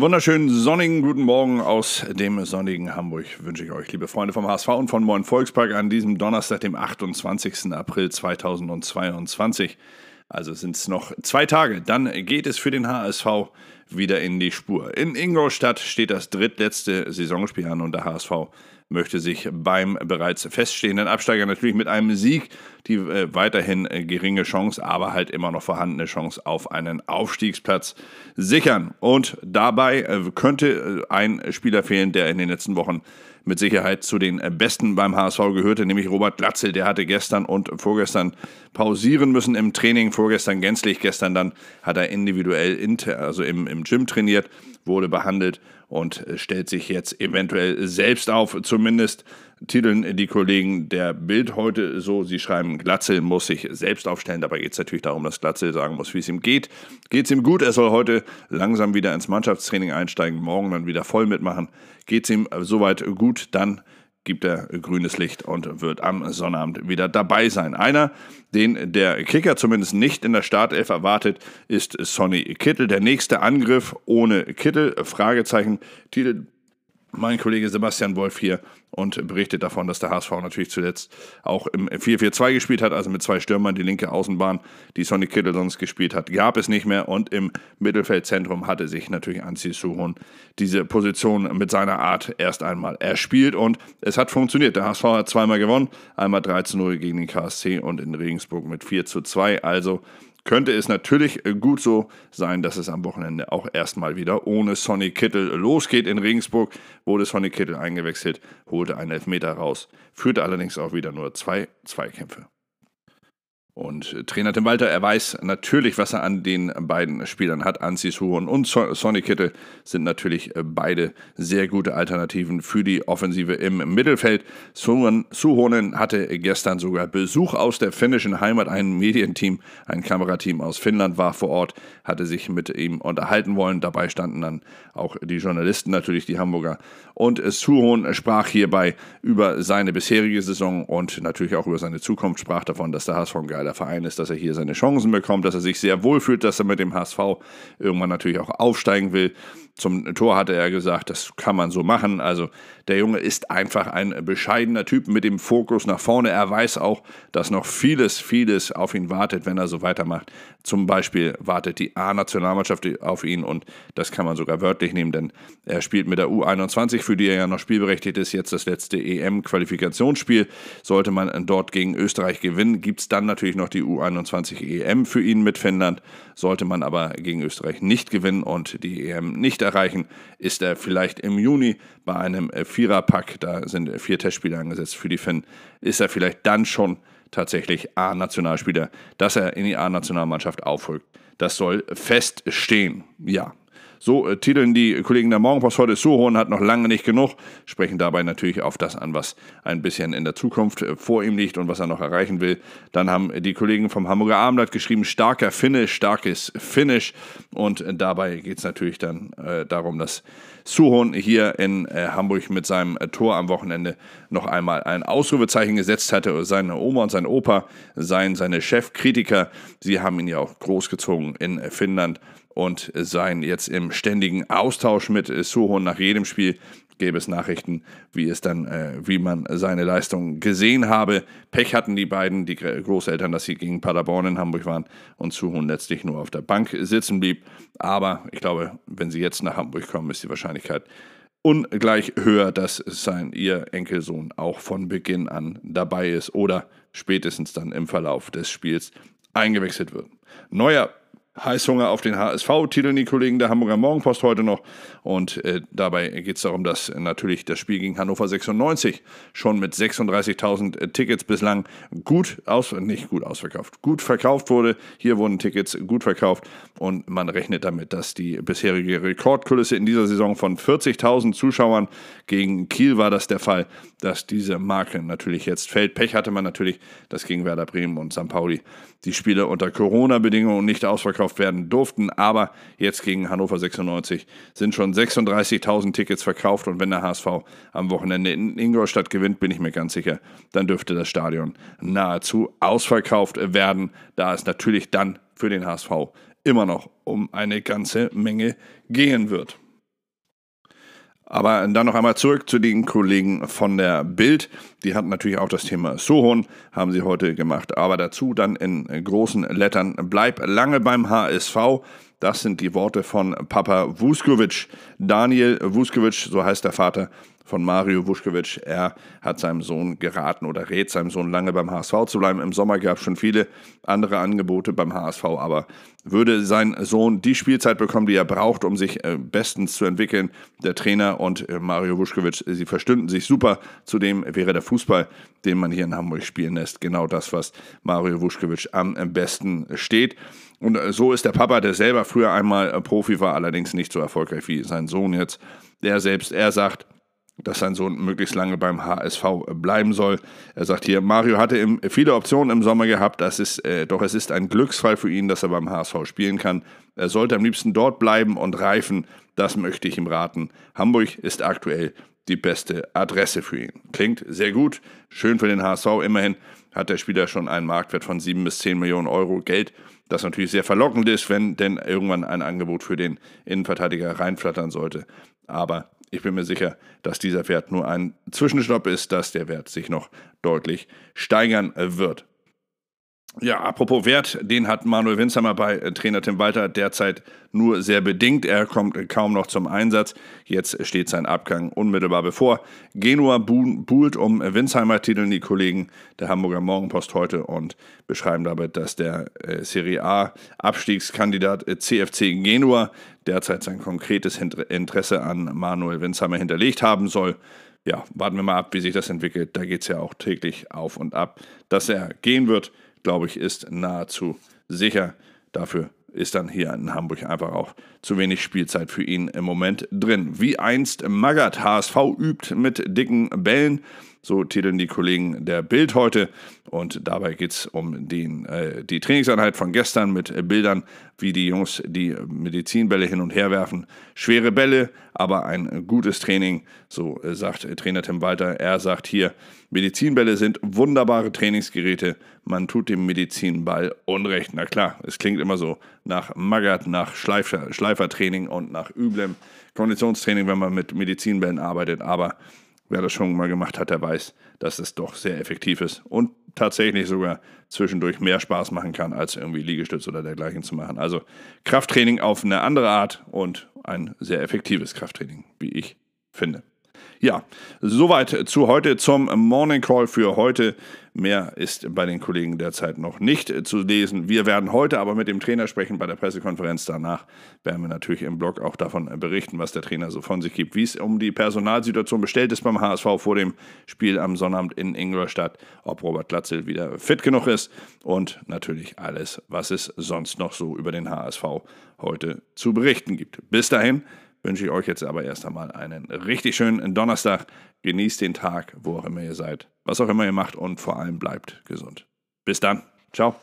Wunderschönen sonnigen guten Morgen aus dem sonnigen Hamburg wünsche ich euch, liebe Freunde vom HSV und von Moin Volkspark, an diesem Donnerstag, dem 28. April 2022. Also sind es noch zwei Tage, dann geht es für den HSV wieder in die Spur. In Ingolstadt steht das drittletzte Saisonspiel an und der HSV möchte sich beim bereits feststehenden Absteiger natürlich mit einem Sieg die äh, weiterhin äh, geringe Chance, aber halt immer noch vorhandene Chance auf einen Aufstiegsplatz sichern. Und dabei äh, könnte äh, ein Spieler fehlen, der in den letzten Wochen mit Sicherheit zu den äh, Besten beim HSV gehörte, nämlich Robert Glatzel. Der hatte gestern und vorgestern pausieren müssen im Training, vorgestern gänzlich, gestern dann hat er individuell inter, also im, im Gym trainiert, wurde behandelt und äh, stellt sich jetzt eventuell selbst auf. Zumindest titeln die Kollegen der Bild heute so. Sie schreiben, Glatzel muss sich selbst aufstellen. Dabei geht es natürlich darum, dass Glatzel sagen muss, wie es ihm geht. Geht es ihm gut? Er soll heute langsam wieder ins Mannschaftstraining einsteigen, morgen dann wieder voll mitmachen. Geht es ihm soweit gut, dann gibt er grünes Licht und wird am Sonnabend wieder dabei sein. Einer, den der Kicker zumindest nicht in der Startelf erwartet, ist Sonny Kittel. Der nächste Angriff ohne Kittel, Fragezeichen, Titel mein Kollege Sebastian Wolf hier und berichtet davon, dass der HSV natürlich zuletzt auch im 4-4-2 gespielt hat, also mit zwei Stürmern. Die linke Außenbahn, die Sonny Kittel sonst gespielt hat, gab es nicht mehr. Und im Mittelfeldzentrum hatte sich natürlich Anzi Suhon diese Position mit seiner Art erst einmal erspielt. Und es hat funktioniert. Der HSV hat zweimal gewonnen, einmal 13-0 gegen den KSC und in Regensburg mit 4-2. Also könnte es natürlich äh, gut so sein, dass es am Wochenende auch erstmal wieder ohne Sonny Kittel losgeht. In Regensburg wurde Sonny Kittel eingewechselt, holte einen Elfmeter raus, führte allerdings auch wieder nur zwei Zweikämpfe. Und äh, Trainer Tim Walter, er weiß natürlich, was er an den beiden Spielern hat. Anzi Suhon und Sonny Kittel sind natürlich äh, beide sehr gute Alternativen für die Offensive im Mittelfeld. Suhonen hatte gestern sogar Besuch aus der finnischen Heimat. Ein Medienteam, ein Kamerateam aus Finnland war vor Ort, hatte sich mit ihm unterhalten wollen. Dabei standen dann auch die Journalisten, natürlich die Hamburger. Und Suhon sprach hierbei über seine bisherige Saison und natürlich auch über seine Zukunft, sprach davon, dass der HSV ein geiler Verein ist, dass er hier seine Chancen bekommt, dass er sich sehr wohl fühlt, dass er mit dem HSV irgendwann natürlich auch aufsteigen will. Zum Tor hatte er gesagt, das kann man so machen. Also der Junge ist einfach ein bescheidener Typ mit dem Fokus nach vorne. Er weiß auch, dass noch vieles, vieles auf ihn wartet, wenn er so weitermacht. Zum Beispiel wartet die A-Nationalmannschaft auf ihn und das kann man sogar wörtlich nehmen, denn er spielt mit der U21, für die er ja noch spielberechtigt ist, jetzt das letzte EM-Qualifikationsspiel. Sollte man dort gegen Österreich gewinnen, gibt es dann natürlich noch die U21 EM für ihn mit Finnland. Sollte man aber gegen Österreich nicht gewinnen und die EM nicht erreichen, ist er vielleicht im Juni bei einem Viererpack, da sind vier Testspiele angesetzt für die Finn, ist er vielleicht dann schon tatsächlich A-Nationalspieler, dass er in die A-Nationalmannschaft aufrückt. Das soll feststehen. Ja, so äh, titeln die Kollegen der Morgenpost heute, Suhon hat noch lange nicht genug, sprechen dabei natürlich auf das an, was ein bisschen in der Zukunft äh, vor ihm liegt und was er noch erreichen will. Dann haben die Kollegen vom Hamburger Abendblatt geschrieben, starker Finish, starkes Finish und äh, dabei geht es natürlich dann äh, darum, dass Suhon hier in äh, Hamburg mit seinem äh, Tor am Wochenende noch einmal ein Ausrufezeichen gesetzt hatte. Seine Oma und sein Opa seien seine Chefkritiker. Sie haben ihn ja auch großgezogen in Finnland und seien jetzt im ständigen Austausch mit Suhon nach jedem Spiel gäbe es Nachrichten, wie es dann, äh, wie man seine Leistung gesehen habe. Pech hatten die beiden, die Großeltern, dass sie gegen Paderborn in Hamburg waren und Suhun letztlich nur auf der Bank sitzen blieb. Aber ich glaube, wenn sie jetzt nach Hamburg kommen, ist die Wahrscheinlichkeit ungleich höher, dass sein ihr Enkelsohn auch von Beginn an dabei ist oder spätestens dann im Verlauf des Spiels eingewechselt wird. Neuer Heißhunger auf den HSV, titeln die Kollegen der Hamburger Morgenpost heute noch. Und äh, dabei geht es darum, dass natürlich das Spiel gegen Hannover 96 schon mit 36.000 äh, Tickets bislang gut aus, nicht gut ausverkauft, gut verkauft wurde. Hier wurden Tickets gut verkauft und man rechnet damit, dass die bisherige Rekordkulisse in dieser Saison von 40.000 Zuschauern gegen Kiel war das der Fall, dass diese Marke natürlich jetzt fällt. Pech hatte man natürlich, dass gegen Werder Bremen und St. Pauli die Spiele unter Corona-Bedingungen nicht ausverkauft werden durften. Aber jetzt gegen Hannover 96 sind schon 36.000 Tickets verkauft. Und wenn der HSV am Wochenende in Ingolstadt gewinnt, bin ich mir ganz sicher, dann dürfte das Stadion nahezu ausverkauft werden, da es natürlich dann für den HSV immer noch um eine ganze Menge gehen wird. Aber dann noch einmal zurück zu den Kollegen von der Bild. Die hatten natürlich auch das Thema Sohon, haben sie heute gemacht. Aber dazu dann in großen Lettern, bleib lange beim HSV. Das sind die Worte von Papa Vuskovic. Daniel Vuskovic, so heißt der Vater, von Mario Vuskovic. Er hat seinem Sohn geraten oder rät seinem Sohn lange beim HSV zu bleiben. Im Sommer gab es schon viele andere Angebote beim HSV, aber würde sein Sohn die Spielzeit bekommen, die er braucht, um sich äh, bestens zu entwickeln, der Trainer und äh, Mario Vuskovic, sie verstünden sich super. Zudem wäre der Fußball, den man hier in Hamburg spielen lässt, genau das, was Mario Vuskovic am besten steht. Und äh, so ist der Papa, der selber früher einmal Profi war, allerdings nicht so erfolgreich wie sein Sohn jetzt. Der selbst, er sagt, dass sein Sohn möglichst lange beim HSV bleiben soll. Er sagt hier, Mario hatte viele Optionen im Sommer gehabt, das ist, äh, doch es ist ein Glücksfall für ihn, dass er beim HSV spielen kann. Er sollte am liebsten dort bleiben und reifen, das möchte ich ihm raten. Hamburg ist aktuell die beste Adresse für ihn. Klingt sehr gut, schön für den HSV. Immerhin hat der Spieler schon einen Marktwert von 7 bis 10 Millionen Euro Geld, das natürlich sehr verlockend ist, wenn denn irgendwann ein Angebot für den Innenverteidiger reinflattern sollte. Aber ich bin mir sicher, dass dieser Wert nur ein Zwischenstopp ist, dass der Wert sich noch deutlich steigern wird. Ja, apropos Wert, den hat Manuel Winsheimer bei äh, Trainer Tim Walter derzeit nur sehr bedingt. Er kommt kaum noch zum Einsatz. Jetzt steht sein Abgang unmittelbar bevor. Genua buhlt um Winsheimer, titeln die Kollegen der Hamburger Morgenpost heute und beschreiben dabei, dass der äh, Serie A Abstiegskandidat äh, CFC Genua derzeit sein konkretes Interesse an Manuel Winsheimer hinterlegt haben soll ja, warten wir mal ab, wie sich das entwickelt. Da geht es ja auch täglich auf und ab. Dass er gehen wird, glaube ich, ist nahezu sicher. Dafür ist dann hier in Hamburg einfach auch zu wenig Spielzeit für ihn im Moment drin. Wie einst Magath, HSV übt mit dicken Bällen. So titeln die Kollegen der Bild heute. Und dabei geht es um den, äh, die Trainingseinheit von gestern mit äh, Bildern, wie die Jungs die Medizinbälle hin und her werfen. Schwere Bälle, aber ein gutes Training, so äh, sagt Trainer Tim Walter. Er sagt hier, Medizinbälle sind wunderbare Trainingsgeräte. Man tut dem Medizinball Unrecht. Na klar, es klingt immer so nach Maggert, nach Schleifer, Schleifertraining und nach üblem Konditionstraining, wenn man mit Medizinbällen arbeitet. Aber wer das schon mal gemacht hat, der weiß, dass es doch sehr effektiv ist und tatsächlich sogar zwischendurch mehr Spaß machen kann, als irgendwie Liegestütz oder dergleichen zu machen. Also Krafttraining auf eine andere Art und ein sehr effektives Krafttraining, wie ich finde. Ja, soweit zu heute zum Morning Call für heute. Mehr ist bei den Kollegen derzeit noch nicht zu lesen. Wir werden heute aber mit dem Trainer sprechen bei der Pressekonferenz. Danach werden wir natürlich im Blog auch davon berichten, was der Trainer so von sich gibt, wie es um die Personalsituation bestellt ist beim HSV vor dem Spiel am Sonnabend in Ingolstadt, ob Robert Glatzel wieder fit genug ist und natürlich alles, was es sonst noch so über den HSV heute zu berichten gibt. Bis dahin wünsche ich euch jetzt aber erst einmal einen richtig schönen Donnerstag. Genießt den Tag, wo auch immer ihr seid, was auch immer ihr macht und vor allem bleibt gesund. Bis dann. Ciao.